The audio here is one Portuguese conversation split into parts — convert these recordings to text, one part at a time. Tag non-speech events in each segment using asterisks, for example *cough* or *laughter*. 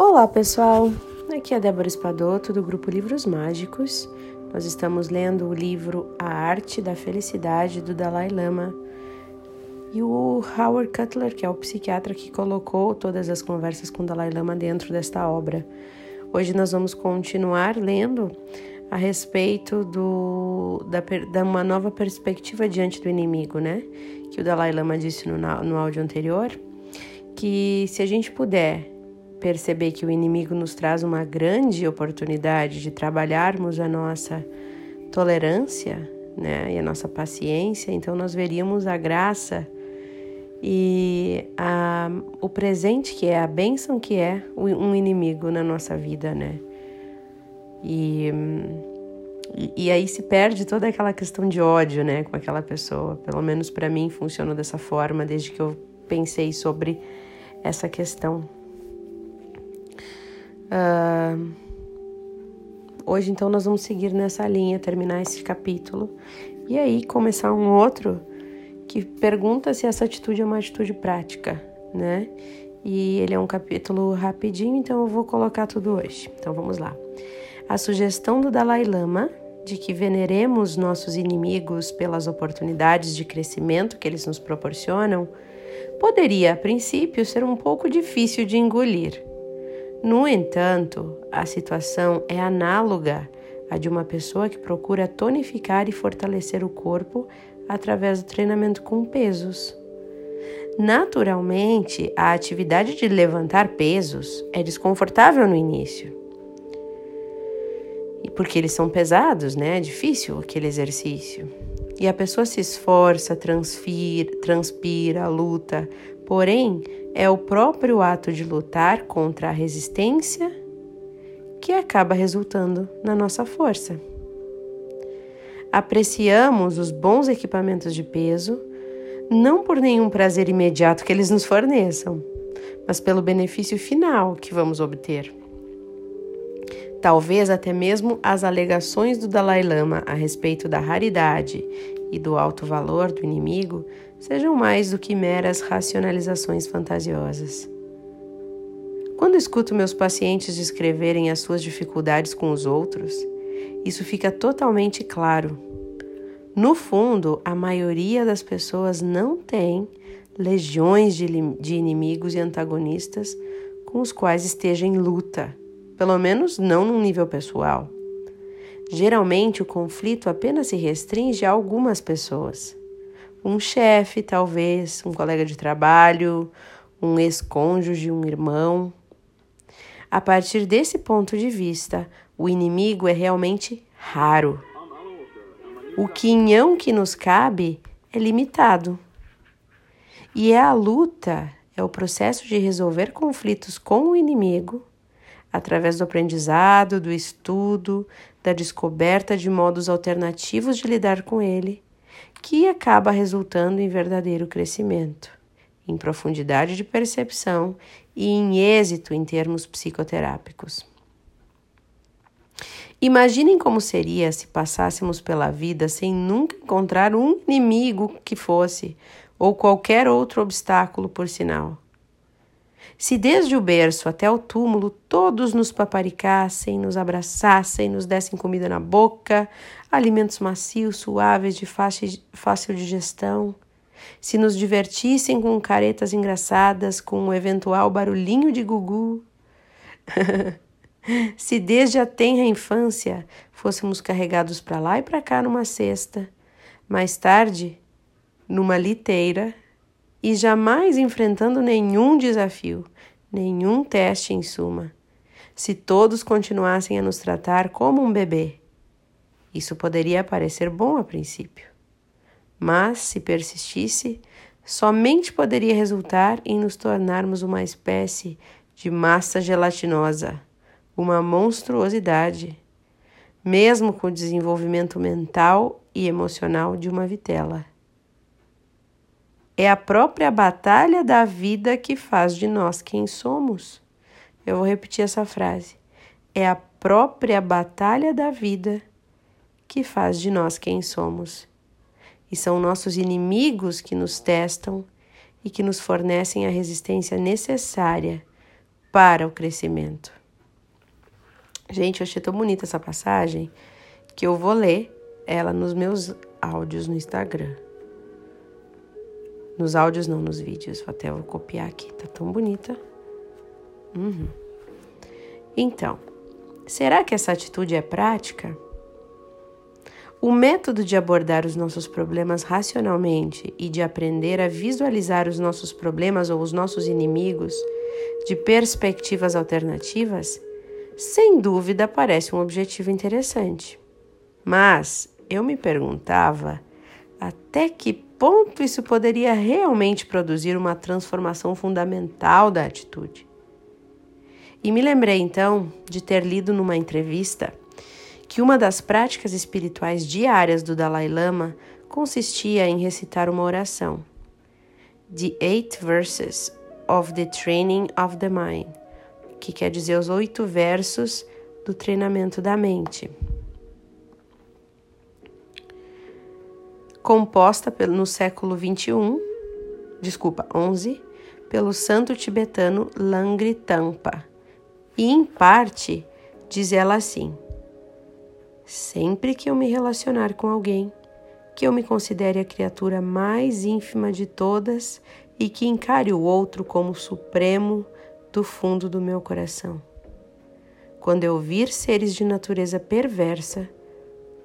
Olá pessoal, aqui é Débora Espadoto do grupo Livros Mágicos. Nós estamos lendo o livro A Arte da Felicidade do Dalai Lama e o Howard Cutler, que é o psiquiatra que colocou todas as conversas com o Dalai Lama dentro desta obra. Hoje nós vamos continuar lendo a respeito do, da, da uma nova perspectiva diante do inimigo, né? Que o Dalai Lama disse no, no áudio anterior, que se a gente puder perceber que o inimigo nos traz uma grande oportunidade de trabalharmos a nossa tolerância, né, e a nossa paciência, então nós veríamos a graça e a, o presente que é, a bênção que é um inimigo na nossa vida, né? E, e, aí se perde toda aquela questão de ódio, né, com aquela pessoa. Pelo menos para mim funcionou dessa forma desde que eu pensei sobre essa questão. Uh, hoje, então, nós vamos seguir nessa linha, terminar esse capítulo e aí começar um outro que pergunta se essa atitude é uma atitude prática, né? E ele é um capítulo rapidinho, então eu vou colocar tudo hoje. Então vamos lá. A sugestão do Dalai Lama de que veneremos nossos inimigos pelas oportunidades de crescimento que eles nos proporcionam poderia, a princípio, ser um pouco difícil de engolir. No entanto, a situação é análoga à de uma pessoa que procura tonificar e fortalecer o corpo através do treinamento com pesos. Naturalmente, a atividade de levantar pesos é desconfortável no início. E porque eles são pesados, né? É difícil aquele exercício. E a pessoa se esforça, transpira, transpira, luta, porém é o próprio ato de lutar contra a resistência que acaba resultando na nossa força. Apreciamos os bons equipamentos de peso não por nenhum prazer imediato que eles nos forneçam, mas pelo benefício final que vamos obter. Talvez até mesmo as alegações do Dalai Lama a respeito da raridade e do alto valor do inimigo sejam mais do que meras racionalizações fantasiosas. Quando escuto meus pacientes descreverem as suas dificuldades com os outros, isso fica totalmente claro. No fundo, a maioria das pessoas não tem legiões de, de inimigos e antagonistas com os quais esteja em luta, pelo menos não num nível pessoal. Geralmente, o conflito apenas se restringe a algumas pessoas um chefe, talvez, um colega de trabalho, um ex-cônjuge, um irmão. A partir desse ponto de vista, o inimigo é realmente raro. O quinhão que nos cabe é limitado. E é a luta, é o processo de resolver conflitos com o inimigo através do aprendizado, do estudo, da descoberta de modos alternativos de lidar com ele que acaba resultando em verdadeiro crescimento, em profundidade de percepção e em êxito em termos psicoterápicos. Imaginem como seria se passássemos pela vida sem nunca encontrar um inimigo que fosse, ou qualquer outro obstáculo, por sinal. Se desde o berço até o túmulo todos nos paparicassem, nos abraçassem, nos dessem comida na boca, alimentos macios, suaves, de fácil digestão, se nos divertissem com caretas engraçadas, com um eventual barulhinho de gugu, *laughs* se desde a tenra infância fôssemos carregados para lá e para cá numa cesta, mais tarde numa liteira e jamais enfrentando nenhum desafio, nenhum teste em suma. Se todos continuassem a nos tratar como um bebê, isso poderia parecer bom a princípio, mas se persistisse, somente poderia resultar em nos tornarmos uma espécie de massa gelatinosa, uma monstruosidade, mesmo com o desenvolvimento mental e emocional de uma vitela. É a própria batalha da vida que faz de nós quem somos. Eu vou repetir essa frase. É a própria batalha da vida que faz de nós quem somos. E são nossos inimigos que nos testam e que nos fornecem a resistência necessária para o crescimento. Gente, eu achei tão bonita essa passagem que eu vou ler ela nos meus áudios no Instagram. Nos áudios, não, nos vídeos. Até vou copiar aqui, tá tão bonita. Uhum. Então, será que essa atitude é prática? O método de abordar os nossos problemas racionalmente e de aprender a visualizar os nossos problemas ou os nossos inimigos de perspectivas alternativas, sem dúvida parece um objetivo interessante. Mas eu me perguntava até que ponto isso poderia realmente produzir uma transformação fundamental da atitude. E me lembrei então de ter lido numa entrevista que uma das práticas espirituais diárias do Dalai Lama consistia em recitar uma oração. The Eight Verses of the Training of the Mind, que quer dizer os oito versos do treinamento da mente. Composta no século 21, desculpa, 11, pelo santo tibetano Langri Tampa. E em parte diz ela assim: Sempre que eu me relacionar com alguém, que eu me considere a criatura mais ínfima de todas e que encare o outro como supremo do fundo do meu coração. Quando eu vir seres de natureza perversa,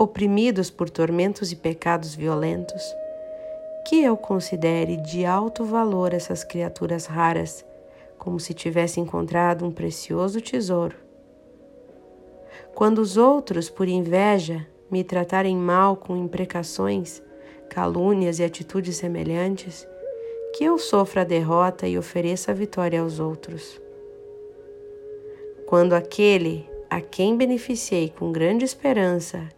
oprimidos por tormentos e pecados violentos, que eu considere de alto valor essas criaturas raras, como se tivesse encontrado um precioso tesouro quando os outros, por inveja, me tratarem mal com imprecações, calúnias e atitudes semelhantes, que eu sofra a derrota e ofereça a vitória aos outros. Quando aquele a quem beneficiei com grande esperança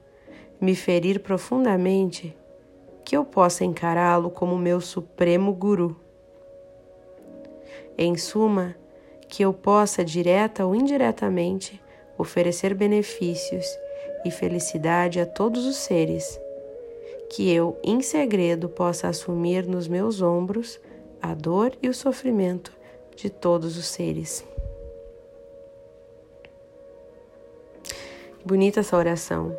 me ferir profundamente, que eu possa encará-lo como meu supremo guru. Em suma, que eu possa, direta ou indiretamente, oferecer benefícios e felicidade a todos os seres, que eu, em segredo, possa assumir nos meus ombros a dor e o sofrimento de todos os seres. Bonita essa oração.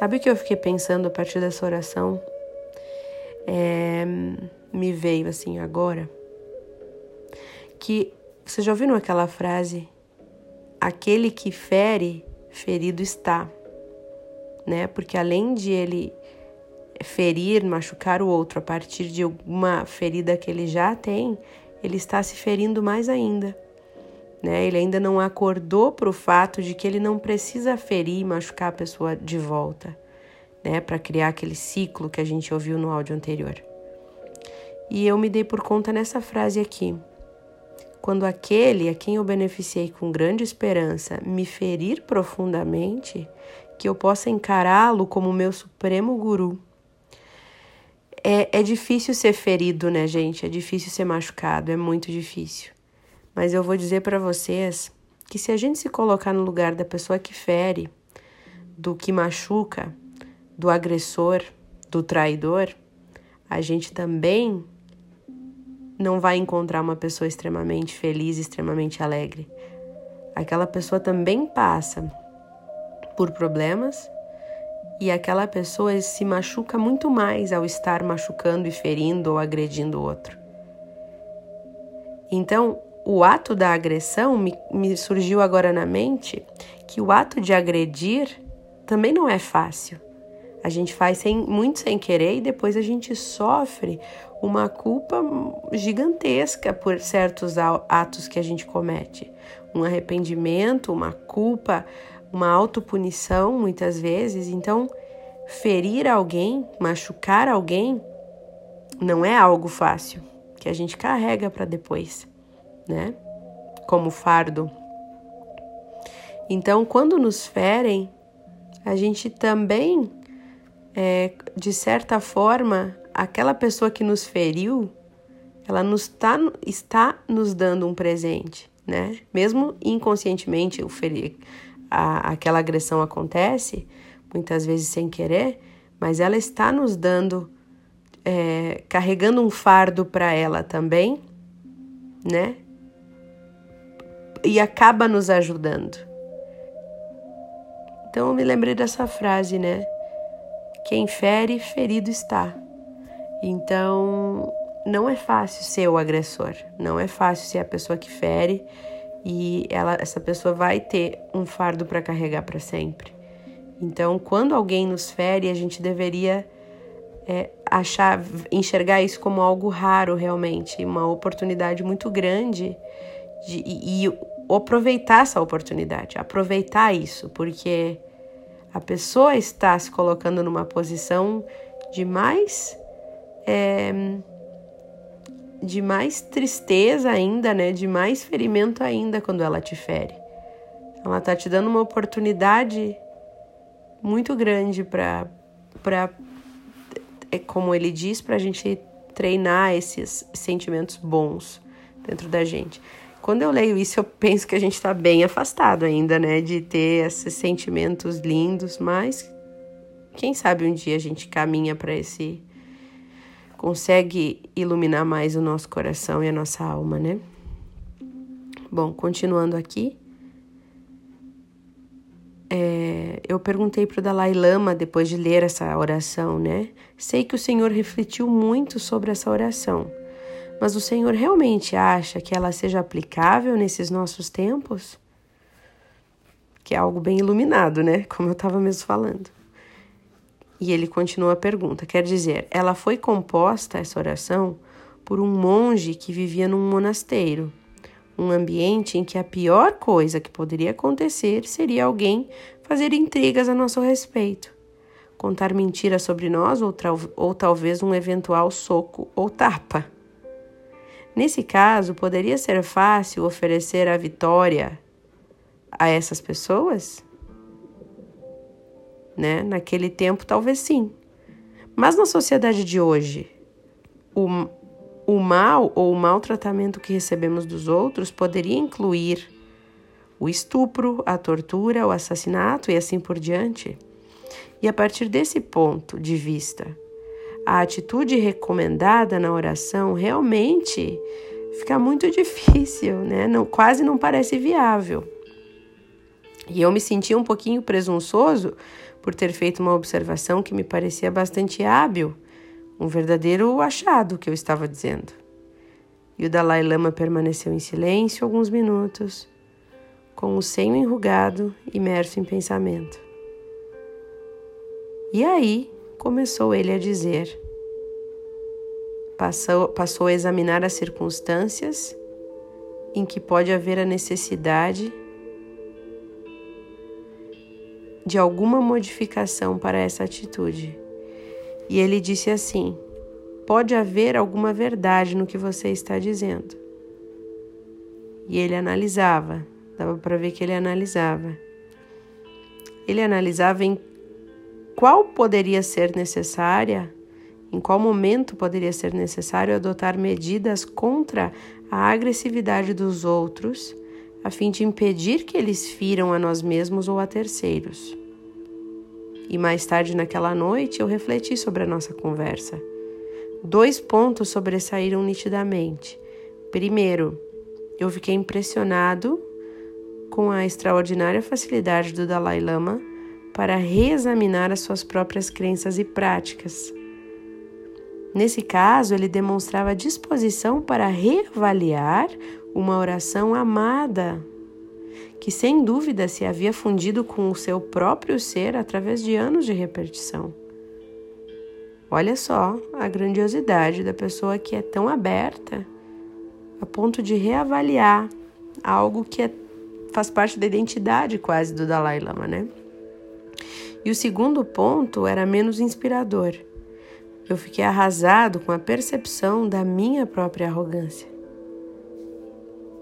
Sabe o que eu fiquei pensando a partir dessa oração? É, me veio assim agora que você já ouviu aquela frase aquele que fere, ferido está, né? Porque além de ele ferir, machucar o outro a partir de uma ferida que ele já tem, ele está se ferindo mais ainda. Né? Ele ainda não acordou para o fato de que ele não precisa ferir e machucar a pessoa de volta, né? Para criar aquele ciclo que a gente ouviu no áudio anterior. E eu me dei por conta nessa frase aqui quando aquele a quem eu beneficiei com grande esperança me ferir profundamente, que eu possa encará-lo como meu supremo guru. É, é difícil ser ferido, né, gente? É difícil ser machucado, é muito difícil. Mas eu vou dizer para vocês que se a gente se colocar no lugar da pessoa que fere, do que machuca, do agressor, do traidor, a gente também não vai encontrar uma pessoa extremamente feliz, extremamente alegre. Aquela pessoa também passa por problemas e aquela pessoa se machuca muito mais ao estar machucando e ferindo ou agredindo o outro. Então, o ato da agressão me, me surgiu agora na mente que o ato de agredir também não é fácil. A gente faz sem, muito sem querer e depois a gente sofre uma culpa gigantesca por certos atos que a gente comete. Um arrependimento, uma culpa, uma autopunição muitas vezes. Então, ferir alguém, machucar alguém, não é algo fácil que a gente carrega para depois, né? Como fardo. Então, quando nos ferem, a gente também, é, de certa forma, aquela pessoa que nos feriu, ela nos tá, está nos dando um presente, né? Mesmo inconscientemente o ferir, a, aquela agressão acontece, muitas vezes sem querer, mas ela está nos dando, é, carregando um fardo para ela também, né? E acaba nos ajudando. Então eu me lembrei dessa frase, né? Quem fere, ferido está. Então não é fácil ser o agressor, não é fácil ser a pessoa que fere e ela, essa pessoa vai ter um fardo para carregar para sempre. Então, quando alguém nos fere, a gente deveria é, achar, enxergar isso como algo raro realmente, uma oportunidade muito grande de, e, e aproveitar essa oportunidade, aproveitar isso, porque a pessoa está se colocando numa posição de mais é, de mais tristeza ainda, né? De mais ferimento ainda quando ela te fere. Ela está te dando uma oportunidade muito grande para para é como ele diz para a gente treinar esses sentimentos bons dentro da gente. Quando eu leio isso, eu penso que a gente está bem afastado ainda, né, de ter esses sentimentos lindos, mas quem sabe um dia a gente caminha para esse consegue iluminar mais o nosso coração e a nossa alma, né? Bom, continuando aqui, é, eu perguntei para o Dalai Lama depois de ler essa oração, né? Sei que o Senhor refletiu muito sobre essa oração, mas o Senhor realmente acha que ela seja aplicável nesses nossos tempos? Que é algo bem iluminado, né? Como eu estava mesmo falando. E ele continua a pergunta: quer dizer, ela foi composta, essa oração, por um monge que vivia num monasteiro, um ambiente em que a pior coisa que poderia acontecer seria alguém fazer intrigas a nosso respeito, contar mentiras sobre nós ou, ou talvez um eventual soco ou tapa. Nesse caso, poderia ser fácil oferecer a vitória a essas pessoas? né? Naquele tempo, talvez sim. Mas na sociedade de hoje, o, o mal ou o maltratamento que recebemos dos outros poderia incluir o estupro, a tortura, o assassinato e assim por diante. E a partir desse ponto de vista, a atitude recomendada na oração realmente fica muito *laughs* difícil, né? Não, quase não parece viável. E eu me senti um pouquinho presunçoso por ter feito uma observação que me parecia bastante hábil, um verdadeiro achado que eu estava dizendo. E o Dalai Lama permaneceu em silêncio alguns minutos, com o senho enrugado, imerso em pensamento. E aí começou ele a dizer. Passou, passou a examinar as circunstâncias em que pode haver a necessidade de alguma modificação para essa atitude. E ele disse assim: pode haver alguma verdade no que você está dizendo. E ele analisava, dava para ver que ele analisava. Ele analisava em qual poderia ser necessária, em qual momento poderia ser necessário adotar medidas contra a agressividade dos outros a fim de impedir que eles firam a nós mesmos ou a terceiros. E mais tarde naquela noite eu refleti sobre a nossa conversa. Dois pontos sobressaíram nitidamente. Primeiro, eu fiquei impressionado com a extraordinária facilidade do Dalai Lama para reexaminar as suas próprias crenças e práticas. Nesse caso, ele demonstrava disposição para reavaliar uma oração amada, que sem dúvida se havia fundido com o seu próprio ser através de anos de repetição. Olha só a grandiosidade da pessoa que é tão aberta a ponto de reavaliar algo que é, faz parte da identidade quase do Dalai Lama, né? E o segundo ponto era menos inspirador. Eu fiquei arrasado com a percepção da minha própria arrogância.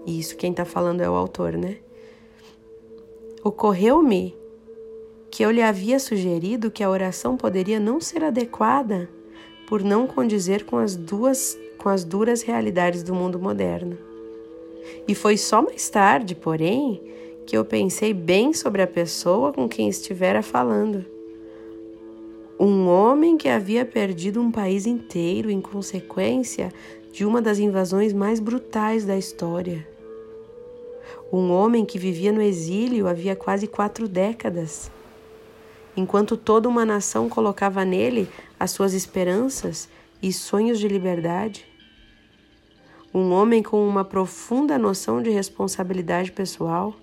E isso quem está falando é o autor, né? Ocorreu-me que eu lhe havia sugerido que a oração poderia não ser adequada por não condizer com as duas com as duras realidades do mundo moderno. E foi só mais tarde, porém, que eu pensei bem sobre a pessoa com quem estivera falando. Um homem que havia perdido um país inteiro em consequência de uma das invasões mais brutais da história. Um homem que vivia no exílio havia quase quatro décadas. Enquanto toda uma nação colocava nele as suas esperanças e sonhos de liberdade. Um homem com uma profunda noção de responsabilidade pessoal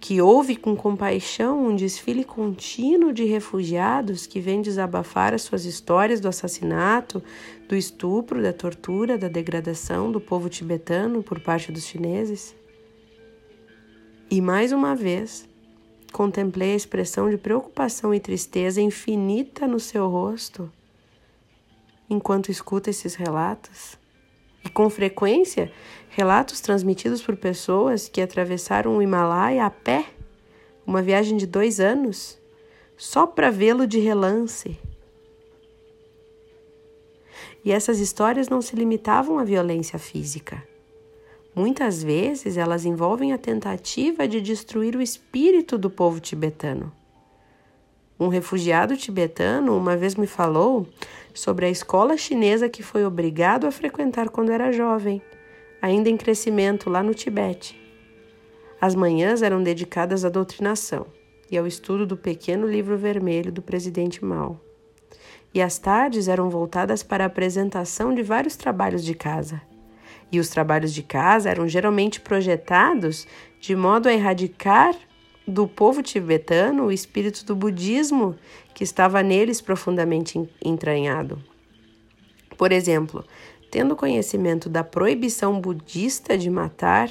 que ouve com compaixão um desfile contínuo de refugiados que vêm desabafar as suas histórias do assassinato, do estupro, da tortura, da degradação do povo tibetano por parte dos chineses. E mais uma vez, contemplei a expressão de preocupação e tristeza infinita no seu rosto enquanto escuta esses relatos. E com frequência, relatos transmitidos por pessoas que atravessaram o Himalaia a pé, uma viagem de dois anos, só para vê-lo de relance. E essas histórias não se limitavam à violência física. Muitas vezes elas envolvem a tentativa de destruir o espírito do povo tibetano. Um refugiado tibetano uma vez me falou sobre a escola chinesa que foi obrigado a frequentar quando era jovem, ainda em crescimento lá no Tibete. As manhãs eram dedicadas à doutrinação e ao estudo do pequeno livro vermelho do presidente Mao. E as tardes eram voltadas para a apresentação de vários trabalhos de casa. E os trabalhos de casa eram geralmente projetados de modo a erradicar do povo tibetano o espírito do budismo que estava neles profundamente entranhado. Por exemplo, tendo conhecimento da proibição budista de matar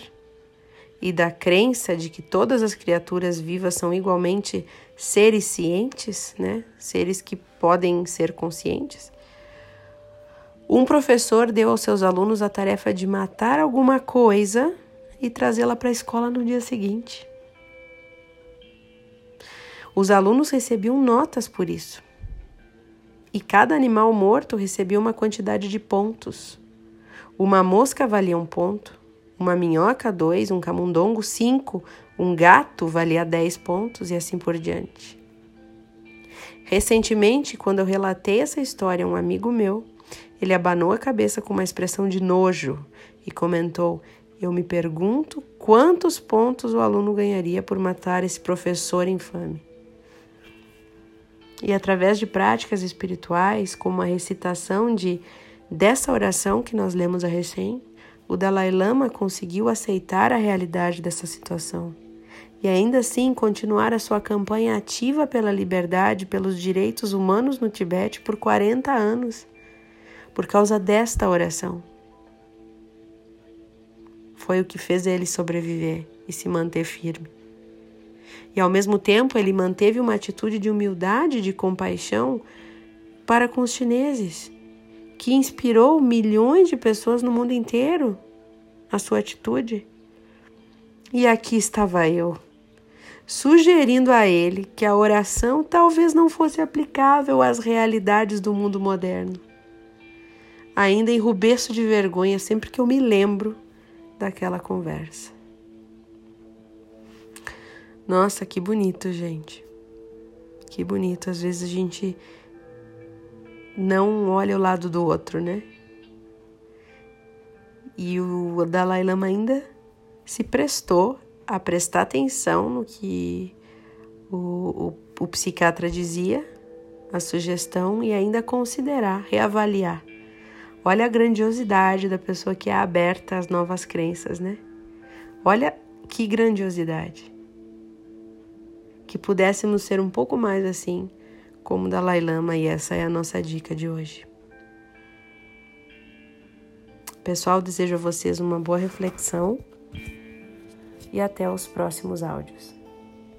e da crença de que todas as criaturas vivas são igualmente seres cientes, né? seres que podem ser conscientes, um professor deu aos seus alunos a tarefa de matar alguma coisa e trazê-la para a escola no dia seguinte. Os alunos recebiam notas por isso. E cada animal morto recebia uma quantidade de pontos. Uma mosca valia um ponto, uma minhoca dois, um camundongo cinco, um gato valia dez pontos e assim por diante. Recentemente, quando eu relatei essa história a um amigo meu, ele abanou a cabeça com uma expressão de nojo e comentou: Eu me pergunto quantos pontos o aluno ganharia por matar esse professor infame. E através de práticas espirituais, como a recitação de dessa oração que nós lemos a recém, o Dalai Lama conseguiu aceitar a realidade dessa situação e ainda assim continuar a sua campanha ativa pela liberdade, pelos direitos humanos no Tibete por 40 anos, por causa desta oração. Foi o que fez ele sobreviver e se manter firme. E ao mesmo tempo ele manteve uma atitude de humildade e de compaixão para com os chineses, que inspirou milhões de pessoas no mundo inteiro a sua atitude. E aqui estava eu, sugerindo a ele que a oração talvez não fosse aplicável às realidades do mundo moderno. Ainda enrubeço de vergonha sempre que eu me lembro daquela conversa. Nossa, que bonito, gente. Que bonito. Às vezes a gente não olha o lado do outro, né? E o Dalai Lama ainda se prestou a prestar atenção no que o, o, o psiquiatra dizia, a sugestão, e ainda considerar, reavaliar. Olha a grandiosidade da pessoa que é aberta às novas crenças, né? Olha que grandiosidade que pudéssemos ser um pouco mais assim como Dalai Lama e essa é a nossa dica de hoje. Pessoal, desejo a vocês uma boa reflexão e até os próximos áudios.